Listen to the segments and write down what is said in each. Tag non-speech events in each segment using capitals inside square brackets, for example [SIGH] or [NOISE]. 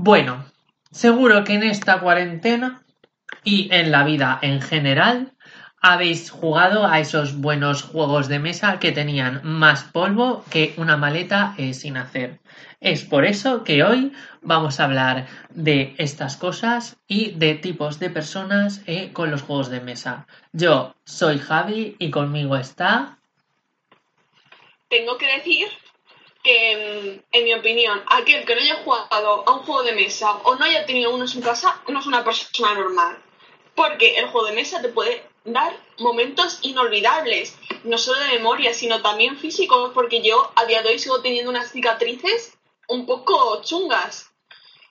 Bueno, seguro que en esta cuarentena y en la vida en general habéis jugado a esos buenos juegos de mesa que tenían más polvo que una maleta eh, sin hacer. Es por eso que hoy vamos a hablar de estas cosas y de tipos de personas eh, con los juegos de mesa. Yo soy Javi y conmigo está... Tengo que decir que, en mi opinión, aquel que no haya jugado a un juego de mesa o no haya tenido uno en su casa no es una persona normal. Porque el juego de mesa te puede dar momentos inolvidables, no solo de memoria, sino también físicos, porque yo a día de hoy sigo teniendo unas cicatrices un poco chungas.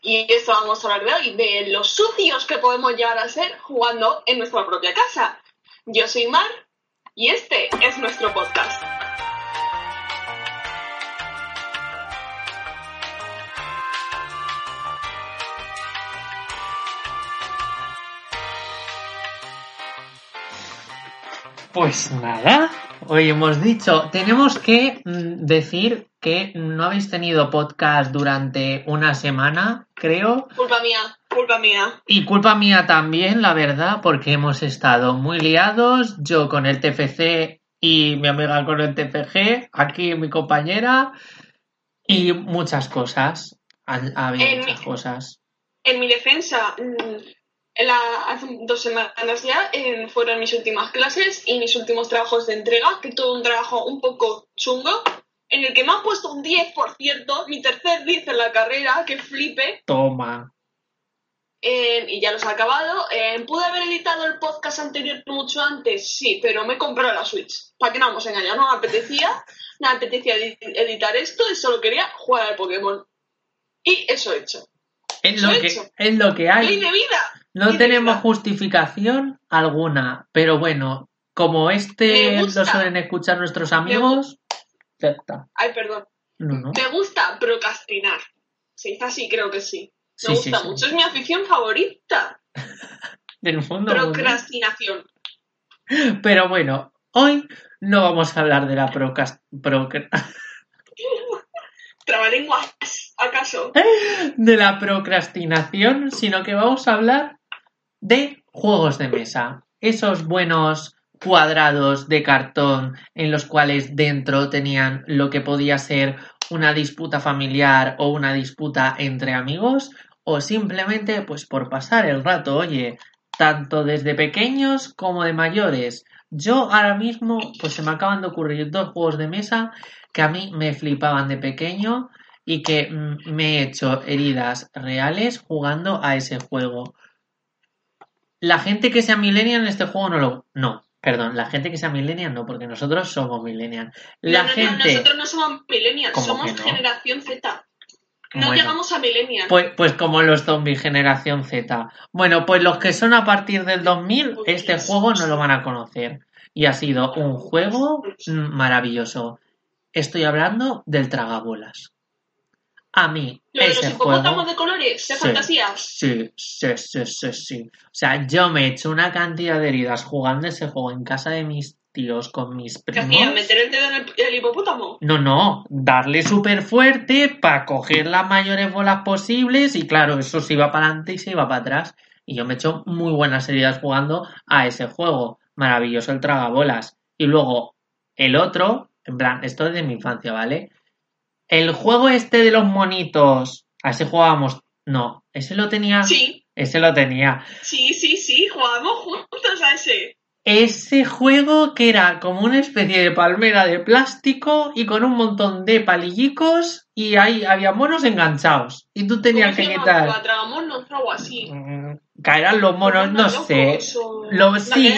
Y esto vamos a hablar de hoy, de los sucios que podemos llegar a ser jugando en nuestra propia casa. Yo soy Mar y este es nuestro podcast. Pues nada, hoy hemos dicho, tenemos que mm, decir que no habéis tenido podcast durante una semana, creo. Culpa mía, culpa mía. Y culpa mía también, la verdad, porque hemos estado muy liados, yo con el TFC y mi amiga con el TFG, aquí mi compañera, y muchas cosas. Ha, ha habido En- muchas cosas. En mi defensa, mm, la- hace dos semanas ya eh, fueron mis últimas clases y mis últimos trabajos de entrega, que tuve un trabajo un poco chungo, en el que me han puesto un 10, por cierto, mi tercer 10 en la carrera, que flipe, Toma. eh, y ya los he acabado. Eh, ¿Pude haber editado el podcast anterior mucho antes? Sí, pero me he comprado la Switch. ¿Para qué nos vamos a engañar? No me apetecía, no me apetecía edi- editar esto y solo quería jugar al Pokémon. Y eso he hecho. Es lo Lo he que, hecho. es lo que ¡Ley hay. de vida! No tenemos justificación alguna, pero bueno, como este lo suelen escuchar nuestros amigos, ya está. Ay, perdón. No, no. Me gusta procrastinar. Se dice así, creo que sí. Me sí, gusta sí. mucho, es mi afición favorita. [LAUGHS] Del fondo. Procrastinación. Pero bueno, hoy no vamos a hablar de la procas- procra- [LAUGHS] Trabalenguas, ¿acaso? [LAUGHS] de la procrastinación, sino que vamos a hablar de juegos de mesa. Esos buenos cuadrados de cartón en los cuales dentro tenían lo que podía ser una disputa familiar o una disputa entre amigos o simplemente pues por pasar el rato, oye, tanto desde pequeños como de mayores. Yo ahora mismo pues se me acaban de ocurrir dos juegos de mesa que a mí me flipaban de pequeño y que mm, me he hecho heridas reales jugando a ese juego. La gente que sea millennial en este juego no lo... No, perdón, la gente que sea millennial no, porque nosotros somos millennial. La no, no, no, gente... nosotros no somos millennials, ¿Cómo somos no? generación Z. No Bueno. llegamos a millennials. Pues, pues como los zombies generación Z. Bueno, pues los que son a partir del 2000, este juego no lo van a conocer. Y ha sido un juego maravilloso. Estoy hablando del tragabolas. A mí, Lo de los hipopótamos de colores, de Sí. fantasías. Sí, sí, sí, sí, sí. O sea, yo me he hecho una cantidad de heridas jugando ese juego en casa de mis tíos con mis ¿Qué primos. hacían? ¿Meter el dedo en el, el hipopótamo? No, no, darle súper fuerte para coger las mayores bolas posibles y claro, eso se iba para adelante y se iba para atrás. Y yo me he hecho muy buenas heridas jugando a ese juego. Maravilloso el tragabolas. Y luego el otro, en plan, esto es de mi infancia, ¿vale? El juego este de los monitos, a ese jugábamos. No, ese lo tenía. Sí, Ese lo tenía. sí, sí, sí, jugamos juntos a ese. Ese juego que era como una especie de palmera de plástico y con un montón de palillicos y ahí había monos enganchados. Y tú tenías ¿Cómo se que quitar. Algo así. Mm, Caerán los monos, no sé. Locos o- Lo- La sí.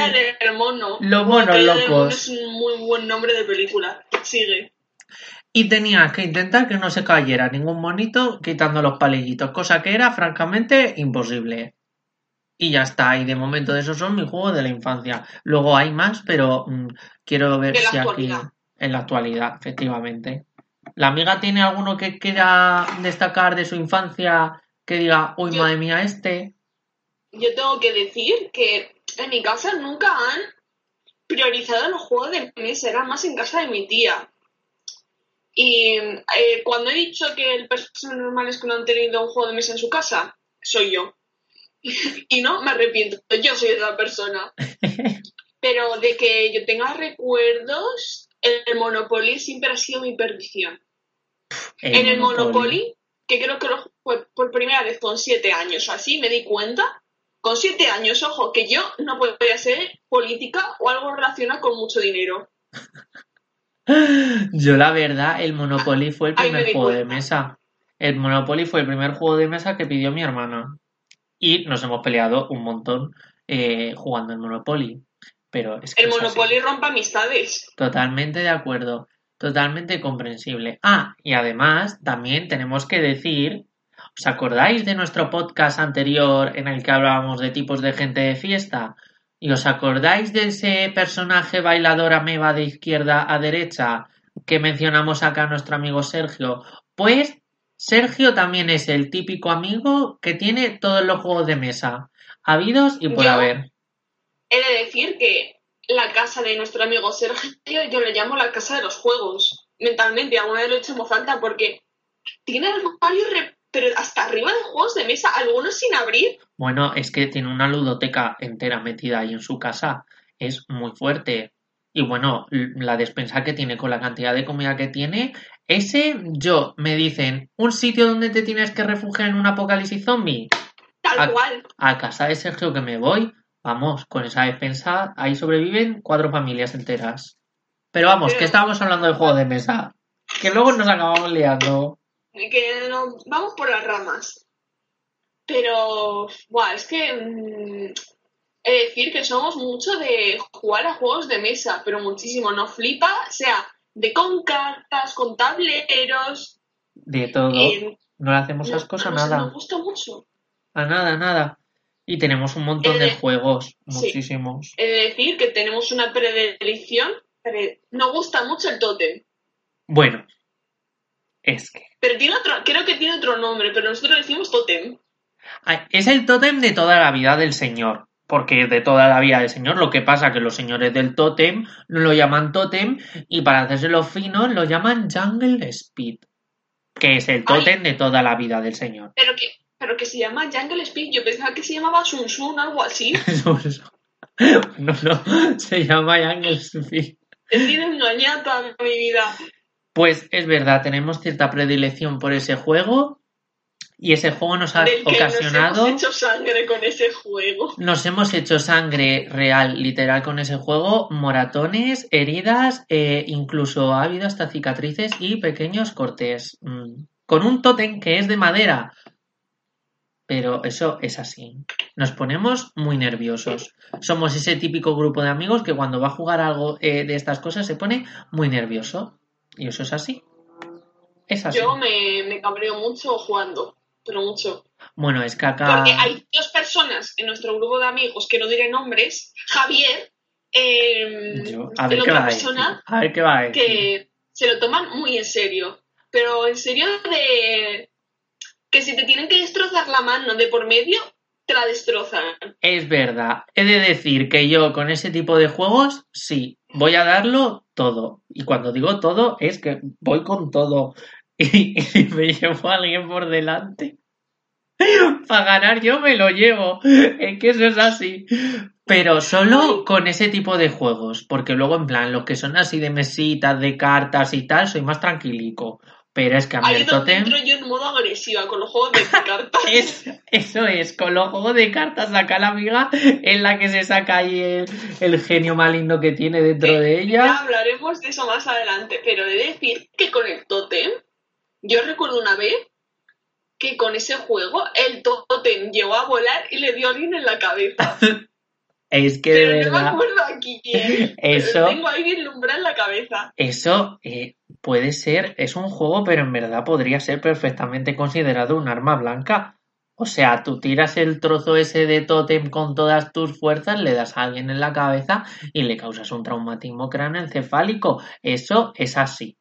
mono. Los monos locos. Es un muy buen nombre de película. Sigue. Y tenías que intentar que no se cayera ningún monito quitando los palillitos, cosa que era francamente imposible. Y ya está, y de momento de esos son mis juegos de la infancia. Luego hay más, pero mm, quiero ver si aquí en la actualidad, efectivamente. ¿La amiga tiene alguno que quiera destacar de su infancia que diga, uy, Yo- madre mía, este? Yo tengo que decir que en mi casa nunca han priorizado los juegos de mesa, era más en casa de mi tía. Y eh, cuando he dicho que el personas normales que no han tenido un juego de mesa en su casa, soy yo. [LAUGHS] y no me arrepiento, yo soy esa persona. [LAUGHS] Pero de que yo tenga recuerdos, el Monopoly siempre ha sido mi perdición. en el Monopoly, que creo que lo jugué por primera vez con siete años o así, me di cuenta, con siete años, ojo, que yo no podía ser política o algo relacionado con mucho dinero. [LAUGHS] Yo la verdad, el Monopoly fue el primer juego de mesa. El Monopoly fue el primer juego de mesa que pidió mi hermana. Y nos hemos peleado un montón eh, jugando el Monopoly. Pero es que El es así. Monopoly rompe amistades. Totalmente de acuerdo. Totalmente comprensible. Ah, y además también tenemos que decir, ¿os acordáis de nuestro podcast anterior en el que hablábamos de tipos de gente de fiesta? ¿Y os acordáis de ese personaje bailador ameba de izquierda a derecha que mencionamos acá a nuestro amigo Sergio? Pues Sergio también es el típico amigo que tiene todos los juegos de mesa, habidos y por Yo- haber. He de decir que la casa de nuestro amigo Sergio, yo le llamo la casa de los juegos. Mentalmente, alguna vez lo he hecho en voz falta porque tiene armarios pero hasta arriba de juegos de mesa, algunos sin abrir. Bueno, es que tiene una ludoteca entera metida ahí en su casa. Es muy fuerte. Y bueno, la despensa que tiene con la cantidad de comida que tiene. Ese, yo, me dicen, un sitio donde te tienes que refugiar en un apocalipsis zombie. Tal Ah. cual. A casa de Sergio que me voy. Vamos, con esa despensa, ahí sobreviven cuatro familias enteras. Pero vamos, Pero- que estábamos hablando de juego de mesa. Que luego nos acabamos liando. Que nos vamos por las ramas. Pero, buah, es que mm, he de decir que somos mucho de jugar a juegos de mesa, pero muchísimo. Nos flipa, sea de con cartas, con tableros. De todo. eh, No le hacemos no- ascos a no sé, nada. Nos gusta mucho. A nada, a nada. Y tenemos un montón Eh, de juegos. sí. Muchísimos. He de decir que tenemos una predilección. pre- Nos gusta mucho el tótem. Bueno, es que Pero tiene otro, creo que tiene otro nombre, pero nosotros decimos tótem. ay, es el tótem de toda la vida del señor. Porque es de toda la vida del señor. Lo que pasa que los señores del tótem no lo llaman tótem y para hacerse los finos lo llaman Jungle Speed. Que es el tótem de toda la vida del señor. Pero que, pero que se llama Jungle Speed. Yo pensaba que se llamaba Sun Sun, algo así. [LAUGHS] [LAUGHS] no, no, se llama Jungle Speed. He sido engañada toda mi vida. Pues es verdad, tenemos cierta predilección por ese juego y ese juego nos ha Del que ocasionado... nos hemos hecho sangre con ese juego. Nos hemos hecho sangre real, literal, con ese juego, moratones, heridas, e incluso ha habido hasta cicatrices y pequeños cortes. Mm. Con un tótem que es de madera. Pero eso es así. Nos ponemos muy nerviosos. Somos ese típico grupo de amigos que cuando va a jugar algo eh, de estas cosas se pone muy nervioso. Y eso es así. Es así. Yo me, me cabreo mucho jugando, pero mucho. Bueno, es que acá... Porque hay dos personas en nuestro grupo de amigos, que no diré nombres, Javier, eh, Yo- a ver otra persona, A ver qué va a decir. que se lo toman muy en serio. Pero en serio de que si te tienen que destrozar la mano de por medio, te la destrozan. Es verdad. He de decir que yo con ese tipo de juegos, sí, voy a darlo todo. Y cuando digo todo, es que voy con todo. [LAUGHS] Y, me llevo a alguien por delante. [LAUGHS] Para ganar yo me lo llevo. Es que eso es así. Pero solo con ese tipo de juegos. Porque luego, en plan, los que son así de mesitas, de cartas y tal, soy más tranquilico. Pero es que a mí Ahí el tótem... entro yo en modo agresiva con los juegos de [LAUGHS] cartas. Es, eso es, con los juegos de cartas saca la amiga en la que se saca ahí el, el genio maligno que tiene dentro de Ya ella. hablaremos de eso más adelante, pero he de decir que con el tótem, yo recuerdo una vez que con ese juego el tótem llegó a volar y le dio a alguien en la cabeza. [LAUGHS] Es que de Pero no me verdad, acuerdo a quién. Eso- Pero tengo ahí en la cabeza. eso, eh, puede ser, es un juego, pero en verdad podría ser perfectamente considerado un arma blanca. O sea, tú tiras el trozo ese de tótem con todas tus fuerzas, le das a alguien en la cabeza y le causas un traumatismo cráneoencefálico. Eso es así.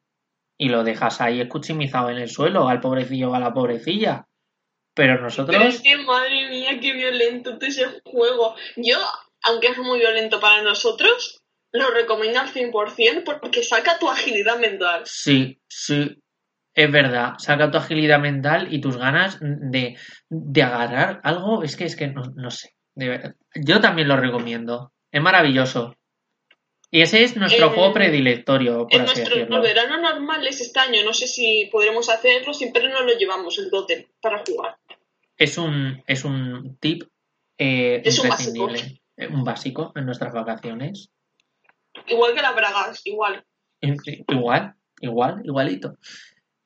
Y lo dejas ahí escuchimizado en el suelo, al pobrecillo o a la pobrecilla. Pero nosotros. Pero es que, madre mía, qué violento es ese juego. Yo, aunque es muy violento para nosotros, lo recomiendo al 100% porque saca tu agilidad mental. Sí, sí. Es verdad, saca tu agilidad mental y tus ganas de, de agarrar algo. Es que es que no, no sé. De. Yo también lo recomiendo. Es maravilloso. Y ese es nuestro Eh, juego predilectorio, por En así nuestros decirlo. veranos normales este año, no sé si podremos hacerlo, siempre nos lo llevamos el tótem para jugar. Es un, es un tip eh, Es un imprescindible. Eh, Un básico en nuestras vacaciones. Igual que las bragas, igual. Igual, igual, igualito.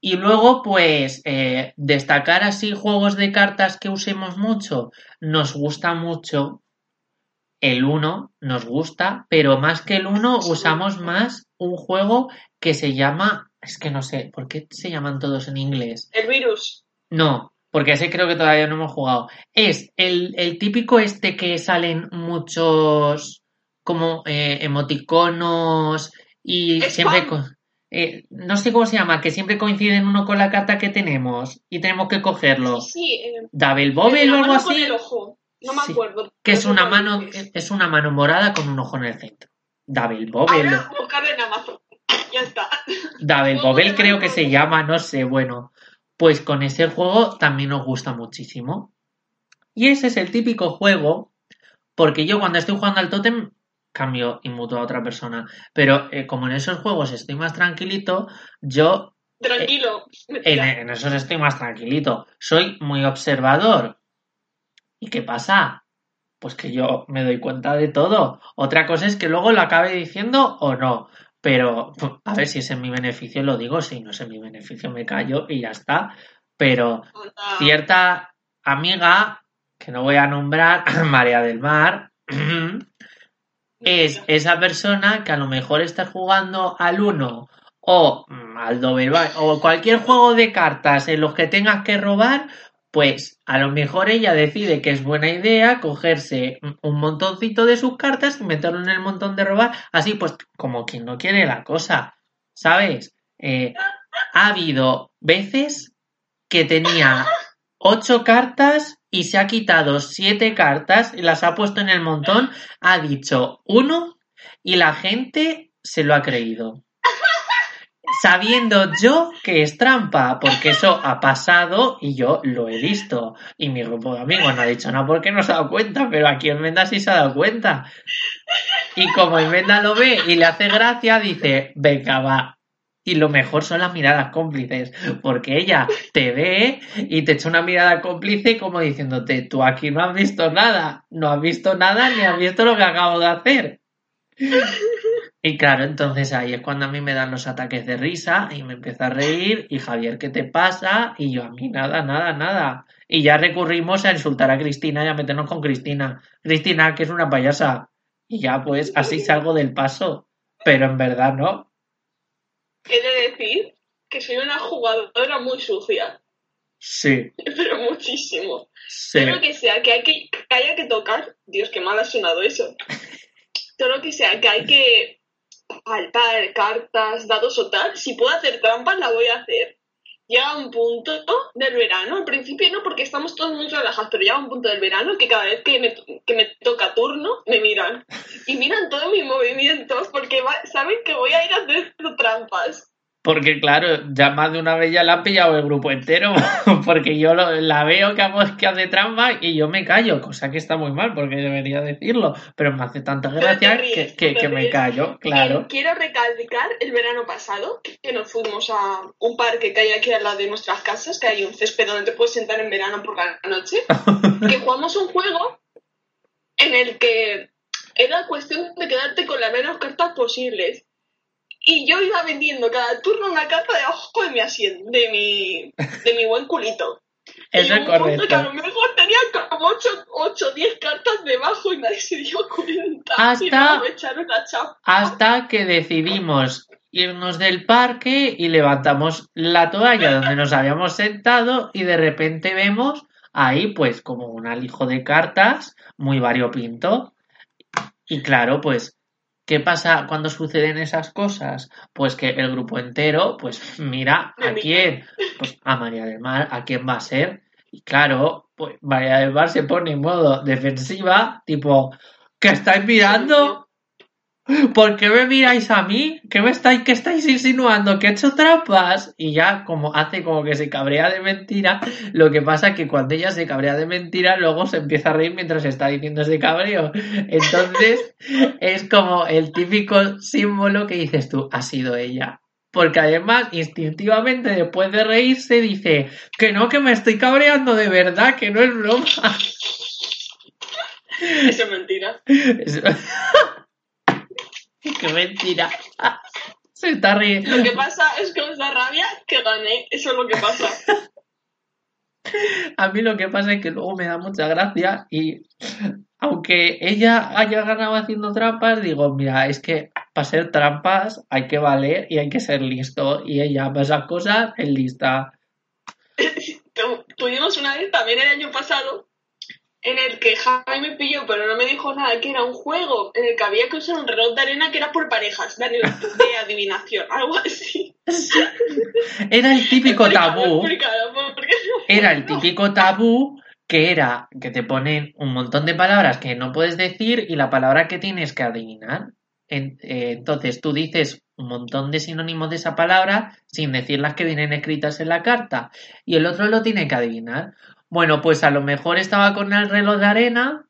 Y luego, pues, eh, destacar así juegos de cartas que usemos mucho. Nos gusta mucho el 1, nos gusta, pero más que el 1 usamos más un juego que se llama, es que no sé, ¿por qué se llaman todos en inglés? El virus. No, porque ese creo que todavía no hemos jugado. Es el, el típico este que salen muchos como eh, emoticonos y Spam. siempre... eh, no sé cómo se llama, que siempre coinciden uno con la carta que tenemos y tenemos que cogerlo. Sí, eh, Double Bobble o algo con así. el ojo. No me Sí, acuerdo. Que es una mano, es. es una mano morada con un ojo en el centro. Double Bobble. Ahora en Amazon. Ya está. Double Bobble creo que se llama, no sé, bueno. Pues con ese juego también nos gusta muchísimo. Y ese es el típico juego, porque yo cuando estoy jugando al tótem cambio y muto a otra persona. Pero eh, como en esos juegos estoy más tranquilito, yo Tranquilo. en, mentira. en esos estoy más tranquilito. Soy muy observador. ¿Y qué pasa? Pues que yo me doy cuenta de todo. Otra cosa es que luego lo acabe diciendo o no. Pero a ver si es en mi beneficio, lo digo. Si no es en mi beneficio, me callo y ya está. Pero cierta amiga, que no voy a nombrar, [CLEARS THROAT] María del Mar, [CLEARS THROAT] es esa persona que a lo mejor está jugando al 1 o al Bubble, o cualquier juego de cartas en los que tengas que robar, pues a lo mejor ella decide que es buena idea cogerse un montoncito de sus cartas y meterlo en el montón de robar, así pues como quien no quiere la cosa, ¿sabes? Eh, ha habido veces que tenía ocho cartas y se ha quitado siete cartas y las ha puesto en el montón, ha dicho uno y la gente se lo ha creído. Sabiendo yo que es trampa, porque eso ha pasado y yo lo he visto. Y mi grupo de amigos no ha dicho nada porque no se ha dado cuenta, pero aquí Enmenda sí se ha dado cuenta. Y como Enmenda lo ve y le hace gracia, dice, venga, va. Y lo mejor son las miradas cómplices, porque ella te ve y te echa una mirada cómplice como diciéndote, tú aquí no has visto nada, no has visto nada ni has visto lo que acabo de hacer. Y claro, entonces ahí es cuando a mí me dan los ataques de risa y me empieza a reír y Javier, ¿qué te pasa? Y yo a mí nada, nada, nada. Y ya recurrimos a insultar a Cristina y a meternos con Cristina. Cristina, que es una payasa. Y ya pues así salgo del paso. Pero en verdad no. He de decir que soy una jugadora muy sucia, Sí, [LAUGHS] pero muchísimo. sí. Todo lo que sea que, hay que, que haya que tocar, Dios, qué mal ha sonado eso. [LAUGHS] Todo lo que sea que hay que palpar, cartas, dados o tal, si puedo hacer trampas, la voy a hacer. Llega un punto del verano, al principio no, porque estamos todos muy relajados, pero llega un punto del verano que cada vez que me, que me toca turno, me miran. Y miran todos mis movimientos porque va- saben que voy a ir haciendo trampas. Porque claro, ya más de una vez ya la ha pillado el grupo entero, [LAUGHS] porque yo lo- la veo que, hago- que hace trampa y yo me callo, cosa que está muy mal porque debería decirlo, pero me hace tanta gracia ríes, que, que- te que me callo, claro. Quiero recalcar el verano pasado que nos fuimos a un parque que hay aquí al lado de nuestras casas, que hay un césped donde te puedes sentar en verano por la noche, [LAUGHS] que jugamos un juego en el que era cuestión de quedarte con las menos cartas posibles. Y yo iba vendiendo cada turno una carta debajo de mi asiento, de mi, de mi buen culito. [LAUGHS] Eso y es punto que a correcto. lo mejor tenía como 8 o 10 cartas debajo y nadie se dio cuenta. Hasta- me echaron la chapa. Hasta que decidimos irnos del parque y levantamos la toalla donde nos habíamos sentado y de repente vemos ahí pues como un alijo de cartas muy variopinto. Y claro, pues, ¿qué pasa cuando suceden esas cosas? Pues que el grupo entero, pues mira a quién, pues a María del Mar, a quién va a ser. Y claro, pues María del Mar se pone en modo defensiva, tipo, ¿qué estáis mirando? ¿Por qué me miráis a mí? ¿Qué me estáis, qué estáis insinuando? ¿Que he hecho trampas? Y ya como hace como que se cabrea de mentira, lo que pasa es que cuando ella se cabrea de mentira, luego se empieza a reír mientras está diciendo ese cabreo. Entonces, [LAUGHS] es como el típico símbolo que dices tú, ha sido ella. Porque además, instintivamente, después de reírse, dice que no, que me estoy cabreando de verdad, que no es broma. [LAUGHS] Eso es mentira. [LAUGHS] Qué mentira. [LAUGHS] Se está riendo. Lo que pasa es que os da rabia que gané. Eso es lo que pasa. [LAUGHS] A mí lo que pasa es que luego me da mucha gracia y aunque ella haya ganado haciendo trampas, digo, mira, es que para ser trampas hay que valer y hay que ser listo. Y ella para esas cosas es lista. Tu- Tuvimos una vez también el año pasado en el que Javi me pilló, pero no me dijo nada, que era un juego en el que había que usar un reloj de arena que era por parejas, de, de [LAUGHS] adivinación, algo así. Era el típico tabú. Era el típico tabú que era que te ponen un montón de palabras que no puedes decir y la palabra que tienes que adivinar. Eh, entonces tú dices un montón de sinónimos de esa palabra sin decir las que vienen escritas en la carta y el otro lo tiene que adivinar. Bueno, pues a lo mejor estaba con el reloj de arena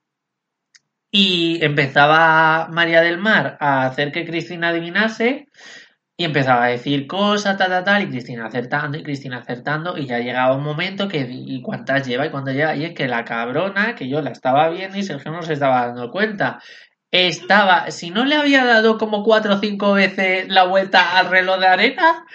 y empezaba María del Mar a hacer que Cristina adivinase y empezaba a decir cosas, tal, tal, tal, y Cristina acertando, y Cristina acertando, y ya llegaba un momento que, ¿y cuántas lleva? Y cuando lleva, y es que la cabrona, que yo la estaba viendo y Sergio no se estaba dando cuenta, estaba, si no le había dado como cuatro o cinco veces la vuelta al reloj de arena,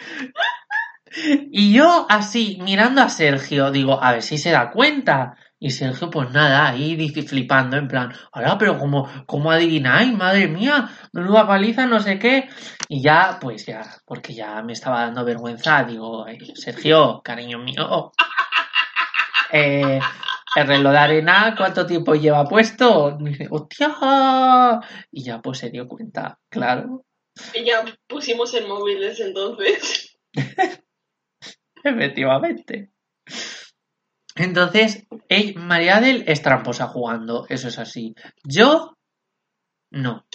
y yo así, mirando a Sergio, digo, a ver si se da cuenta. Y Sergio, pues nada, ahí dice, flipando, en plan, ahora, pero ¿cómo, cómo adivináis? Madre mía, menuda paliza, no sé qué. Y ya, pues ya, porque ya me estaba dando vergüenza, digo, "Ay, Sergio, cariño mío, [LAUGHS] eh, el reloj de arena, ¿cuánto tiempo lleva puesto? Y dice, hostia, y ya pues se dio cuenta, claro, Y ya pusimos el móvil desde entonces. [LAUGHS] efectivamente. Entonces, ey, María del es tramposa jugando, eso es así. Yo, no.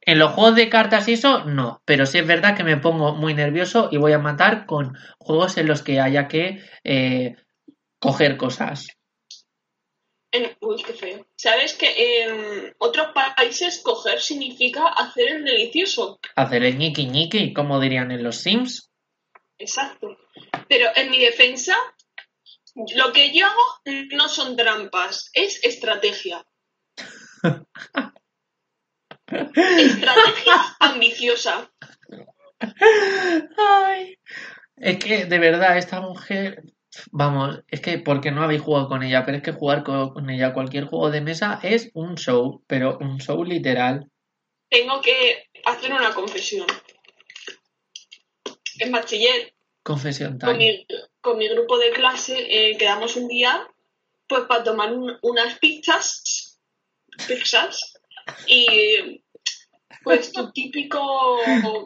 En los juegos de cartas y eso, no. Pero sí es verdad que me pongo muy nervioso y voy a matar con juegos en los que haya que eh, coger cosas. En- Uy, qué feo. ¿Sabes que en otros países coger significa hacer el delicioso? Hacer el ñiqui ñiqui, como dirían en los Sims. Exacto. Pero en mi defensa, lo que yo hago no son trampas, es estrategia. [LAUGHS] Estrategia ambiciosa. Ay. Es que, de verdad, esta mujer. Vamos, es que porque no habéis jugado con ella, pero es que jugar co- con ella cualquier juego de mesa es un show, pero un show literal. Tengo que hacer una confesión. En bachiller, Confesión con mi, con mi grupo de clase, eh, quedamos un día pues para tomar un- unas pizzas, pizzas, y pues tu típico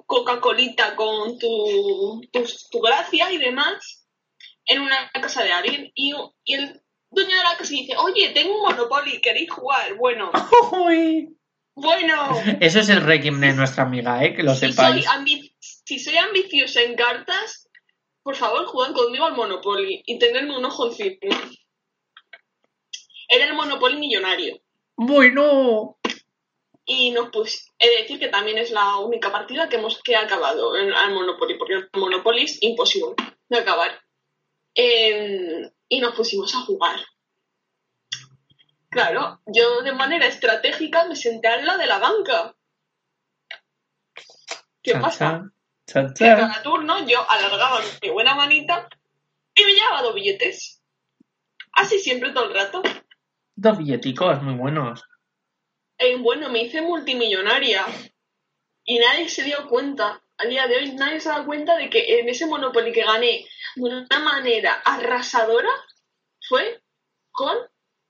Coca-Colita con tu, tu, tu gracia y demás en una casa de alguien y, y el dueño de la casa dice, oye, tengo un Monopoly, ¿queréis jugar? Bueno, [LAUGHS] Uy. bueno. Eso es el requiem de nuestra amiga, ¿eh? Que lo Si soy, sepáis. ambi- si soy ambiciosa en cartas, por favor, jugad conmigo al Monopoly y tenedme un ojo encima. Era el Monopoly millonario. Bueno. Y nos pus he de decir que también es la única partida que hemos que ha acabado en- al Monopoly, porque el Monopoly es imposible de acabar. Eh, y nos pusimos a jugar. Claro, yo de manera estratégica me senté al lado de la banca. ¿Qué pasa? Chan, chan, que chan. cada turno yo alargaba mi buena manita y me llevaba dos billetes. Así siempre todo el rato. Dos billeticos muy buenos. Eh, bueno, me hice multimillonaria y nadie se dio cuenta a día de hoy nadie se da cuenta de que en ese Monopoly que gané de una manera arrasadora fue con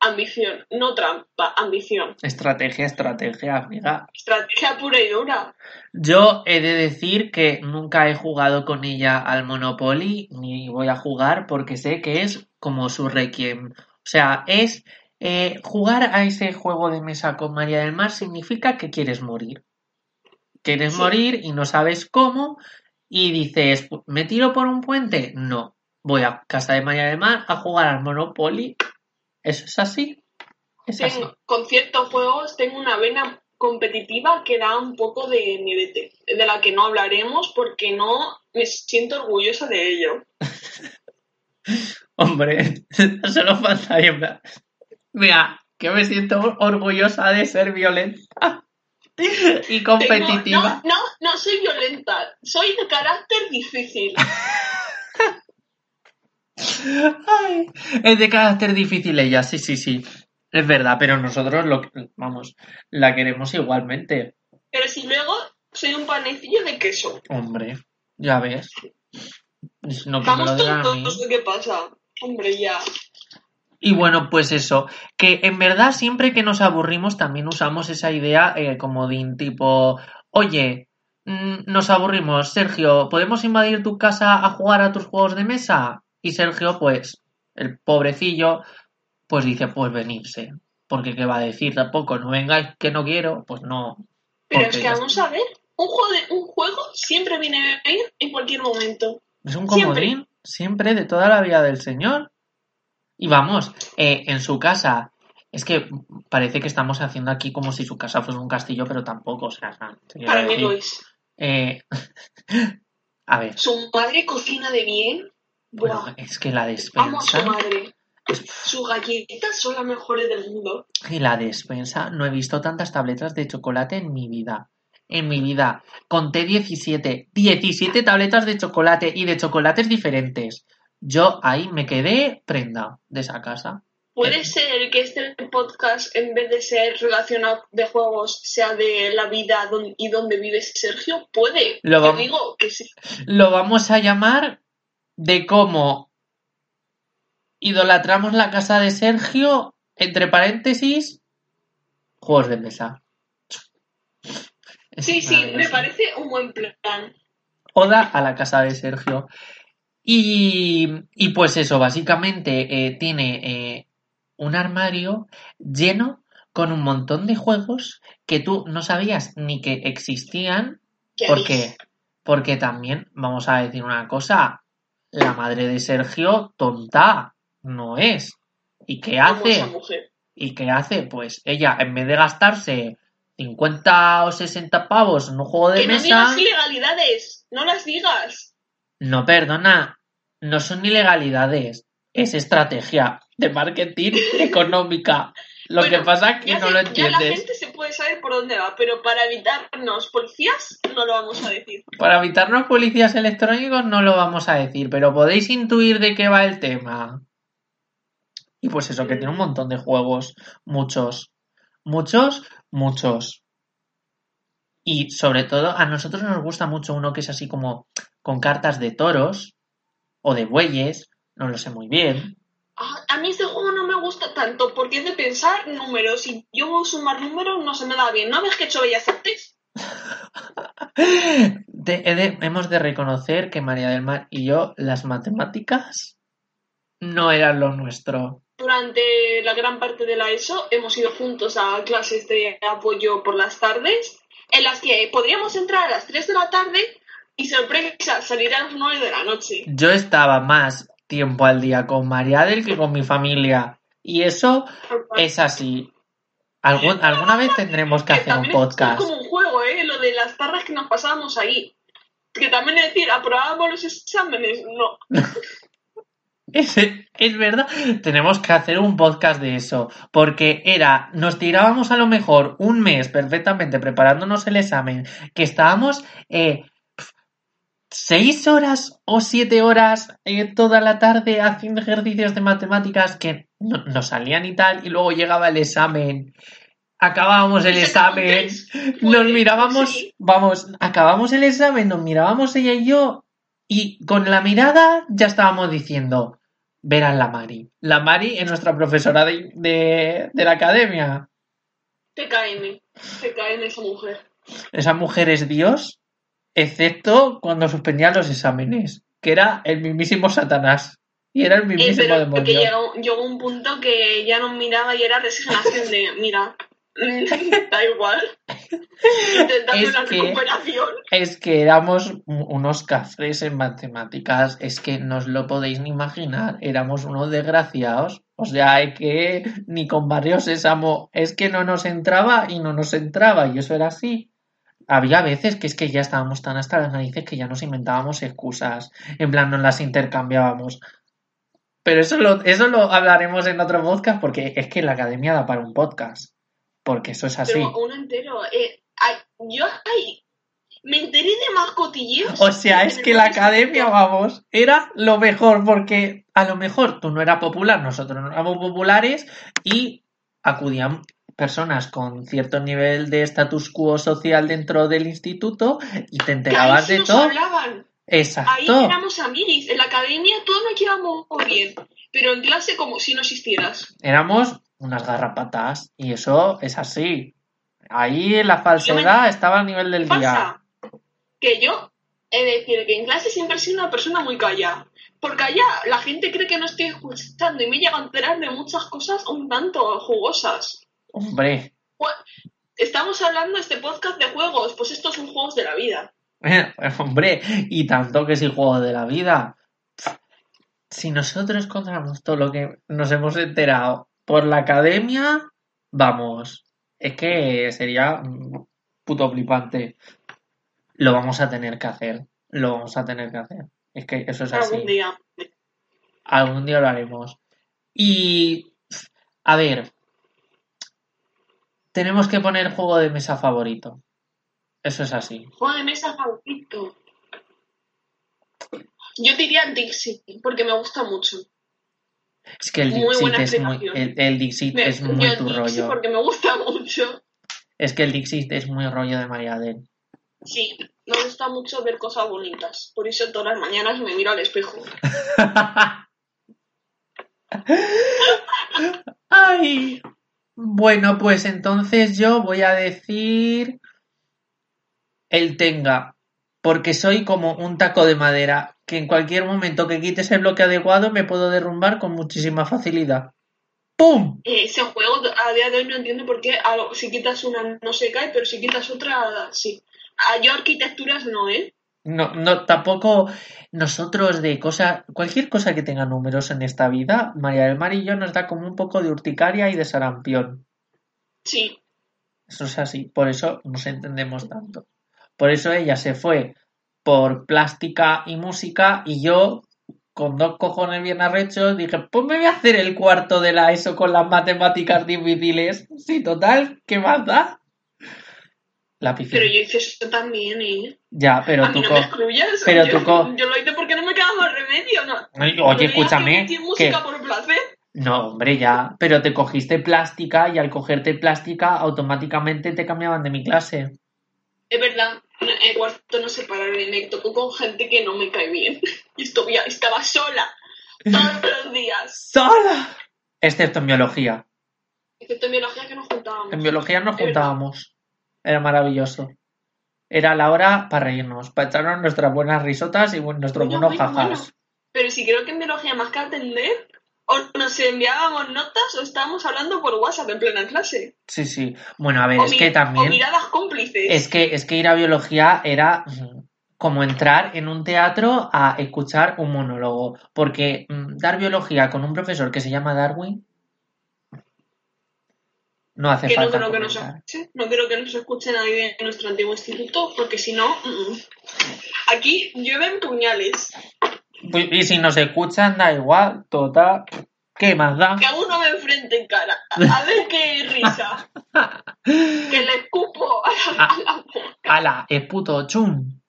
ambición, no trampa, ambición. Estrategia, estrategia, amiga. Estrategia pura y dura. Yo he de decir que nunca he jugado con ella al Monopoly, ni voy a jugar porque sé que es como su requiem. O sea, es eh, jugar a ese juego de mesa con María del Mar significa que quieres morir. Quieres Sí. morir y no sabes cómo y dices, ¿me tiro por un puente? No. Voy a casa de María del Mar a jugar al Monopoly. Eso es así. Es así. Tengo- con ciertos juegos tengo una vena competitiva que da un poco de miedete, de la que no hablaremos porque no me siento orgullosa de ello. [LAUGHS] Hombre, [LAUGHS] solo faltaría. Mira, que me siento orgullosa de ser violenta [LAUGHS] y Tengo- competitiva. no, no, no soy violenta, soy de carácter difícil. Ay, es de carácter difícil ella, sí, sí, sí. Es verdad, pero nosotros lo vamos, la queremos igualmente. Pero si luego soy un panecillo de queso. Hombre, ya ves. No Vamos mí. todos, ¿qué pasa? Hombre, ya. Y bueno, pues eso, que en verdad siempre que nos aburrimos también usamos esa idea eh, como de tipo, oye, mm, nos aburrimos, Sergio, ¿podemos invadir tu casa a jugar a tus juegos de mesa? Y Sergio, pues, el pobrecillo, pues dice, pues venirse. Porque qué va a decir tampoco, no vengáis que no quiero, pues no. Pero es que vamos a ver, un juego, de, un juego siempre viene bien en cualquier momento. Es un comodín, siempre de toda la vida del señor. Y vamos, eh, en su casa, es que parece que estamos haciendo aquí como si su casa fuese un castillo, pero tampoco, o sea, Para mí lo es. eh, [LAUGHS] a ver, Su madre cocina de bien. Bueno, Buah, es que la amo a su despensa, madre. Sus galletitas son las mejores del mundo. y la despensa, no he visto tantas tabletas de chocolate en mi vida. En mi vida, conté 17, 17 tabletas de chocolate y de chocolates diferentes. Yo ahí me quedé prenda de esa casa. ¿Puede ser que este podcast, en vez de ser relacionado de juegos, sea de la vida y donde vive Sergio? Puede. Lo Te digo que sí. lo vamos a llamar de cómo idolatramos la casa de Sergio, entre paréntesis, juegos de mesa. Es Sí, sí, me parece un buen plan. Oda a la casa de Sergio. Y, y pues eso, básicamente eh, tiene eh, un armario lleno con un montón de juegos que tú no sabías ni que existían ¿Qué ¿Por haréis? qué? Porque también, vamos a decir una cosa, la madre de Sergio tonta no es. ¿Y qué hace? ¿Y qué hace? Pues ella, en vez de gastarse 50 o 60 pavos en un juego de Que no mesa, digas ilegalidades, no las digas. no perdona, no son ilegalidades, es estrategia de marketing [LAUGHS] económica. Lo Bueno, que pasa es que no se- lo ya la entiendes. gente se puede saber por dónde va, pero para evitarnos policías no lo vamos a decir. Para evitarnos policías electrónicos no lo vamos a decir, pero podéis intuir de qué va el tema. Y pues eso, que tiene un montón de juegos, muchos, muchos, muchos. Y sobre todo, a nosotros nos gusta mucho uno que es así como con cartas de toros o de bueyes, no lo sé muy bien. Ah, A mí este juego no me gusta tanto porque es de pensar números y yo sumar números no se me da bien. ¿No ves que he hecho bellas artes? [LAUGHS] De- he de- hemos de reconocer que María del Mar y yo, las matemáticas no eran lo nuestro. Durante la gran parte de la ESO hemos ido juntos a clases de apoyo por las tardes en las que podríamos entrar a las 3 de la tarde y sorpresa salir a las 9 de la noche. Yo estaba más tiempo al día con María del que con mi familia. Y eso es así. Algún- alguna vez tendremos que hacer un también es podcast. como un juego, ¿eh? Lo de las tardes que nos pasábamos ahí. Que también es decir, aprobábamos los exámenes. No. [LAUGHS] Es, es verdad, tenemos que hacer un podcast de eso, porque era, nos tirábamos a lo mejor un mes perfectamente preparándonos el examen, que estábamos eh, seis horas o siete horas eh, toda la tarde haciendo ejercicios de matemáticas que no, no salían y tal, y luego llegaba el examen. acabábamos el examen, nos mirábamos, sí. vamos, acabamos el examen, nos mirábamos ella y yo, y con la mirada ya estábamos diciendo, verán la Mari. La Mari es nuestra profesora de, de, de la academia. TKM. TKM esa mujer. Esa mujer es Dios, excepto cuando suspendía los exámenes, que era el mismísimo Satanás. Y era el Eh, mismísimo pero demonio. que llegó, llegó un punto que ya nos miraba y era resignación de, [LAUGHS] mira, [LAUGHS] da igual. Intentando Es una que- recuperación. Es que éramos unos cafres en matemáticas, es que no os lo podéis ni imaginar, éramos unos desgraciados. O sea, es que ni con Barrio Sésamo, es que no nos entraba y no nos entraba, y eso era así. Había veces que es que ya estábamos tan hasta las narices que ya nos inventábamos excusas, en plan nos las intercambiábamos. Pero eso lo, eso lo hablaremos en otro podcast porque es que la academia da para un podcast, porque eso es así. Pero uno entero. Eh, ay, yo ay, me enteré de más cotilleos. O sea, es que la academia, vamos, era lo mejor, porque a lo mejor tú no eras popular, nosotros no éramos populares y acudían personas con cierto nivel de status quo social dentro del instituto y te ahí enterabas de todo. hablaban. Ahí Exacto. éramos amiguis. En la academia todos nos llevamos bien. Pero en clase como si no existieras. Éramos unas garrapatas y eso es así. Ahí la falsedad estaba al nivel del día. Que yo he de decir que en clase siempre he sido una persona muy callada. Porque allá la gente cree que no estoy escuchando y me llega a enterar de muchas cosas un tanto jugosas. Hombre, Estamos hablando de este podcast de juegos, pues estos son juegos de la vida. [LAUGHS] Hombre, y tanto que es el juego de la vida. Si nosotros contamos todo lo que nos hemos enterado por la academia, vamos, es que sería puto flipante. Lo vamos a tener que hacer, lo vamos a tener que hacer. Es que eso es así. Algún día. Algún día lo haremos. Y, a ver, tenemos que poner juego de mesa favorito. Eso es así. Juego de mesa favorito. Yo diría Dixie, porque me gusta mucho. Es que el Muy Dixit es muy, el, el Dixit Me- es muy yo tu rollo. porque me gusta mucho. Es que el Dixit es muy rollo de María Adel. Sí, me gusta mucho ver cosas bonitas. Por eso todas las mañanas me miro al espejo. [LAUGHS] Ay. Bueno, pues entonces yo voy a decir el tenga, porque soy como un taco de madera, que en cualquier momento que quites el bloque adecuado me puedo derrumbar con muchísima facilidad. ¡Pum! Eh, ese juego a día de hoy no entiendo por qué si quitas una no se cae, pero si quitas otra sí. Ah, yo arquitecturas no, ¿eh? No, no, tampoco nosotros de cosas, cualquier cosa que tenga números en esta vida, María del Mar y yo nos da como un poco de urticaria y de sarampión. Sí. Eso es así, por eso nos entendemos tanto. Por eso ella se fue por plástica y música y yo, con dos cojones bien arrechos, dije, pues me voy a hacer el cuarto de la ESO con las matemáticas difíciles. Sí, total, ¿qué más da? La Pero yo hice eso también, ¿eh? Ya, pero a mí tú no co- me excluyas. pero yo, tú co- [LAUGHS] yo lo hice porque no me quedaba más remedio, ¿no? Oye, No escúchame, que emitir que música por placer. No, hombre, ya, pero te cogiste plástica y al cogerte plástica automáticamente te cambiaban de mi clase. Es verdad, en cuarto no se pararon y me tocó con gente que no me cae bien. [LAUGHS] Y estaba sola todos los días. [LAUGHS] ¡Sola! Excepto en biología. Excepto en biología que nos juntábamos. En biología nos juntábamos. Era maravilloso. Era la hora para reírnos, para echarnos nuestras buenas risotas y nuestros Bueno, buenos bueno, jajas. bueno. Pero si creo que en biología más que atender, o nos enviábamos notas o estábamos hablando por WhatsApp en plena clase. Sí, sí. Bueno, a ver, o, es que o también. miradas cómplices. Es que, es que ir a biología era mm, como entrar en un teatro a escuchar un monólogo. Porque mm, dar biología con un profesor que se llama Darwin no hace que no falta creo que nos escuche. No creo que nos escuche nadie en nuestro antiguo instituto, porque si no, mm, aquí llueven puñales. Pues, Y si nos escuchan, da igual, total. ¿Qué más da? Que a uno me enfrente en cara. A ver qué risa. [LAUGHS] Que le escupo a la, a la boca. ¡Hala! Es puto chum.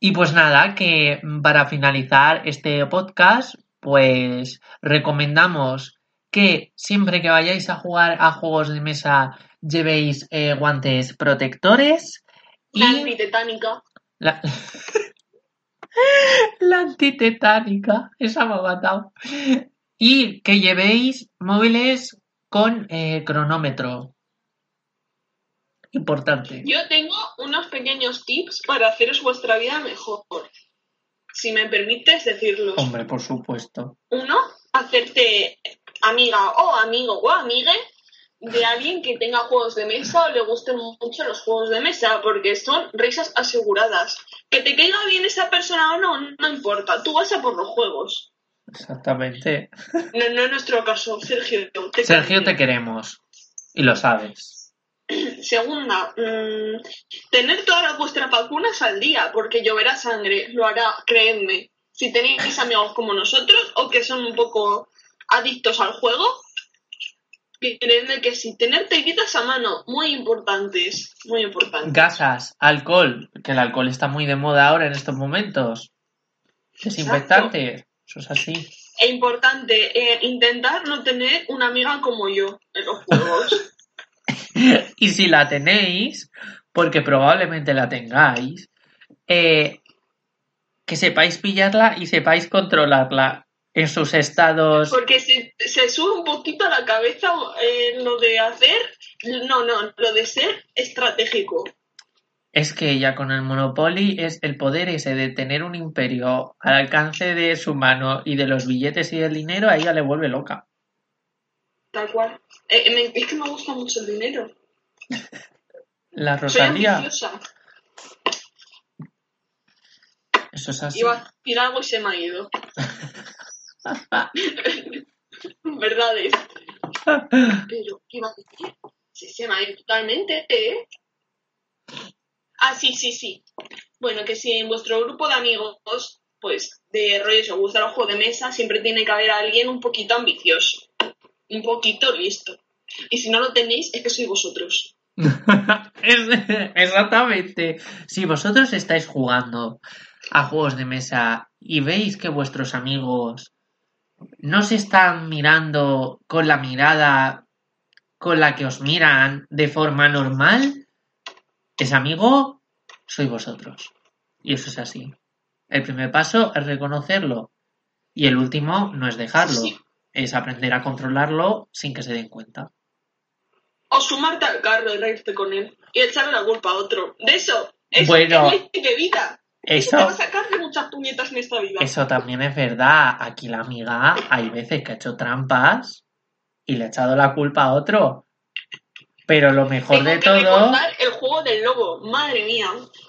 Y pues nada, que para finalizar este podcast, pues recomendamos que siempre que vayáis a jugar a juegos de mesa llevéis eh, guantes protectores y La antitetánica. la... [LAUGHS] la antitetánica, esa me ha matado. Y que llevéis móviles con eh, cronómetro. Importante. Yo tengo unos pequeños tips para haceros vuestra vida mejor. Si me permites decirlos. Hombre, por supuesto. Uno, hacerte amiga o amigo o amigue de alguien que tenga juegos de mesa o le gusten mucho los juegos de mesa, porque son risas aseguradas. Que te caiga bien esa persona o no, no importa. Tú vas a por los juegos. Exactamente. No, no es nuestro caso, Sergio. te Sergio, te queremos. Y lo sabes. [CLEARS THROAT] Segunda, mm, tener todas vuestras vacunas al día, porque lloverá sangre, lo hará, creedme. Si tenéis amigos como nosotros o que son un poco adictos al juego, que sí. Tener tequitas a mano, muy importantes, muy importantes. Gasas, alcohol, que el alcohol está muy de moda ahora en estos momentos. Desinfectante, eso es así. E importante, eh, intentar no tener una amiga como yo en los juegos. [LAUGHS] [LAUGHS] Y si la tenéis, porque probablemente la tengáis, eh, que sepáis pillarla y sepáis controlarla en sus estados. Porque se, se sube un poquito a la cabeza eh, lo de hacer, no, no, lo de ser estratégico. Es que ella con el Monopoly es el poder ese de tener un imperio al alcance de su mano y de los billetes y del dinero, a ella le vuelve loca. Tal cual. Eh, me- es que me gusta mucho el dinero. [LAUGHS] La Soy Rosalía, ambiciosa. eso es así. Iba a decir algo y se me ha ido. [LAUGHS] [LAUGHS] Verdades. Pero, ¿qué iba a decir? Sí, se me ha ido totalmente, ¿eh? Ah, sí, sí, sí. Bueno, que si en vuestro grupo de amigos, pues, de rollos os gusta el juego de mesa, siempre tiene que haber alguien un poquito ambicioso. Un poquito listo. Y si no lo tenéis, es que sois vosotros. [LAUGHS] Exactamente. Si vosotros estáis jugando a juegos de mesa y veis que vuestros amigos no se están mirando con la mirada con la que os miran de forma normal, ese amigo sois vosotros. Y eso es así. El primer paso es reconocerlo y el último no es dejarlo, Sí. es aprender a controlarlo sin que se den cuenta. O sumarte al carro y reírte con él. Y echarle la culpa a otro. De eso. Eso Bueno. es ley de vida. Eso Eso, te va a sacar de muchas puñetas en esta vida. Eso también es verdad. Aquí la amiga hay veces que ha hecho trampas y le ha echado la culpa a otro. Pero lo mejor Tengo de que todo, el juego del lobo. Madre mía.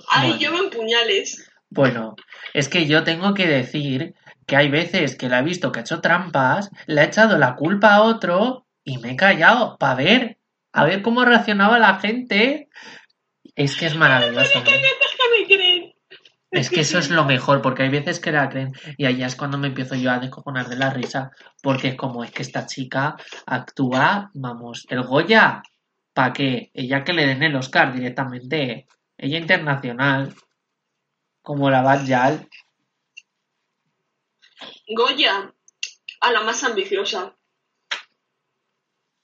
Ahí Bueno. llueven puñales. bueno, es que yo tengo que decir que hay veces que la he visto que ha hecho trampas, le ha echado la culpa a otro y me he callado para ver, a ver cómo reaccionaba la gente. Es que es maravilloso. Es que eso es lo mejor, porque hay veces que la creen y allá es cuando me empiezo yo a descojonar de la risa, porque es como es que esta chica actúa, vamos, el Goya, ¿para qué? Ella que le den el Oscar directamente, ella internacional, como la Bad Yal. Goya. A la más ambiciosa.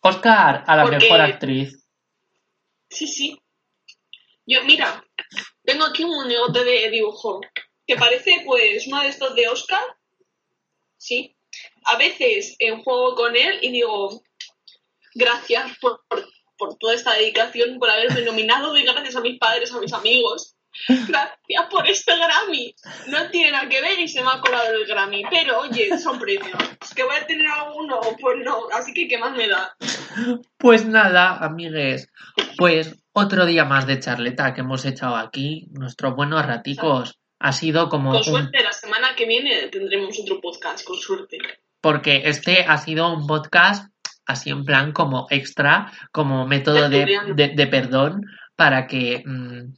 Oscar a la Porque- mejor actriz. Sí, sí. Yo, mira. Tengo aquí un negote de dibujo. Que parece, pues, uno de estos de Oscar. Sí. A veces eh, juego con él y digo, gracias por, por, toda esta dedicación, por haberme nominado, y gracias a mis padres, a mis amigos. Gracias por este Grammy. No tiene nada que ver y se me ha colado el Grammy. Pero oye, son premios. Que voy a tener alguno, pues no. Así que, ¿qué más me da? Pues nada, amigues, pues otro día más de charleta que hemos echado aquí, nuestros buenos raticos. Ha sido como Con un suerte, la semana que viene tendremos otro podcast, con suerte. porque este ha sido un podcast así en plan como extra, como método de- de perdón para que mm,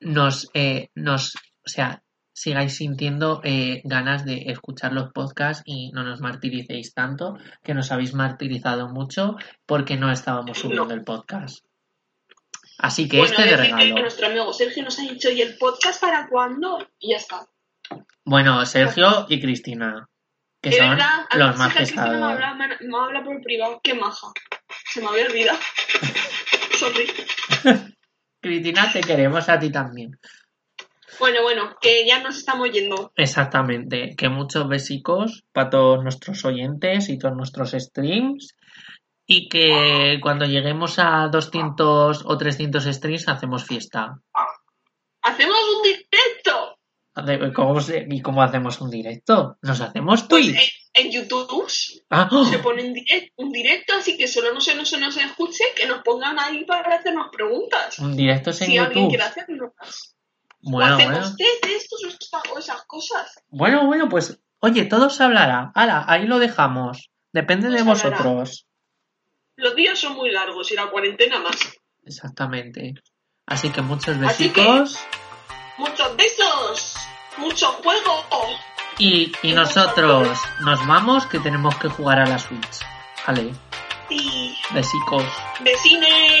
nos, eh, nos, o sea, sigáis sintiendo eh, ganas de escuchar los podcasts y no nos martiricéis tanto, que nos habéis martirizado mucho porque no estábamos subiendo el podcast. Así que bueno, este de decir que regalo. nuestro amigo Sergio nos ha dicho, ¿y el podcast para cuándo? Y ya está. Bueno, Sergio y Cristina, que de son verdad, los más Cristina me pesados. habla, me habla por privado, qué maja. se me había olvidado. [LAUGHS] Sorry. Cristina, te queremos a ti también. Bueno, bueno, que ya nos estamos yendo. Exactamente. Que muchos besicos para todos nuestros oyentes y todos nuestros streams. Y que cuando lleguemos a 200 o 300 streams hacemos fiesta. ¡Hacemos un directo! ¿Cómo se- ¿Y cómo hacemos un directo? ¿Nos hacemos Pues Twitch? en, en YouTube Ah, ¡oh! se pone un, direct- un directo, así que solo no se, no se nos escuche, que nos pongan ahí para hacernos preguntas. Un directo es en Si alguien YouTube. quiere hacernos. o Bueno, hacemos bueno. test de estos o esas cosas. Bueno, bueno, pues, oye, todo se hablará. Hala, ahí lo dejamos. Depende de hablará. Los días son muy largos y la cuarentena más. Exactamente. Así que muchos que- besicos. Muchos besos, mucho juego. Y, y nosotros nos vamos que tenemos que jugar a la Switch. Vale, Y besicos. vecines.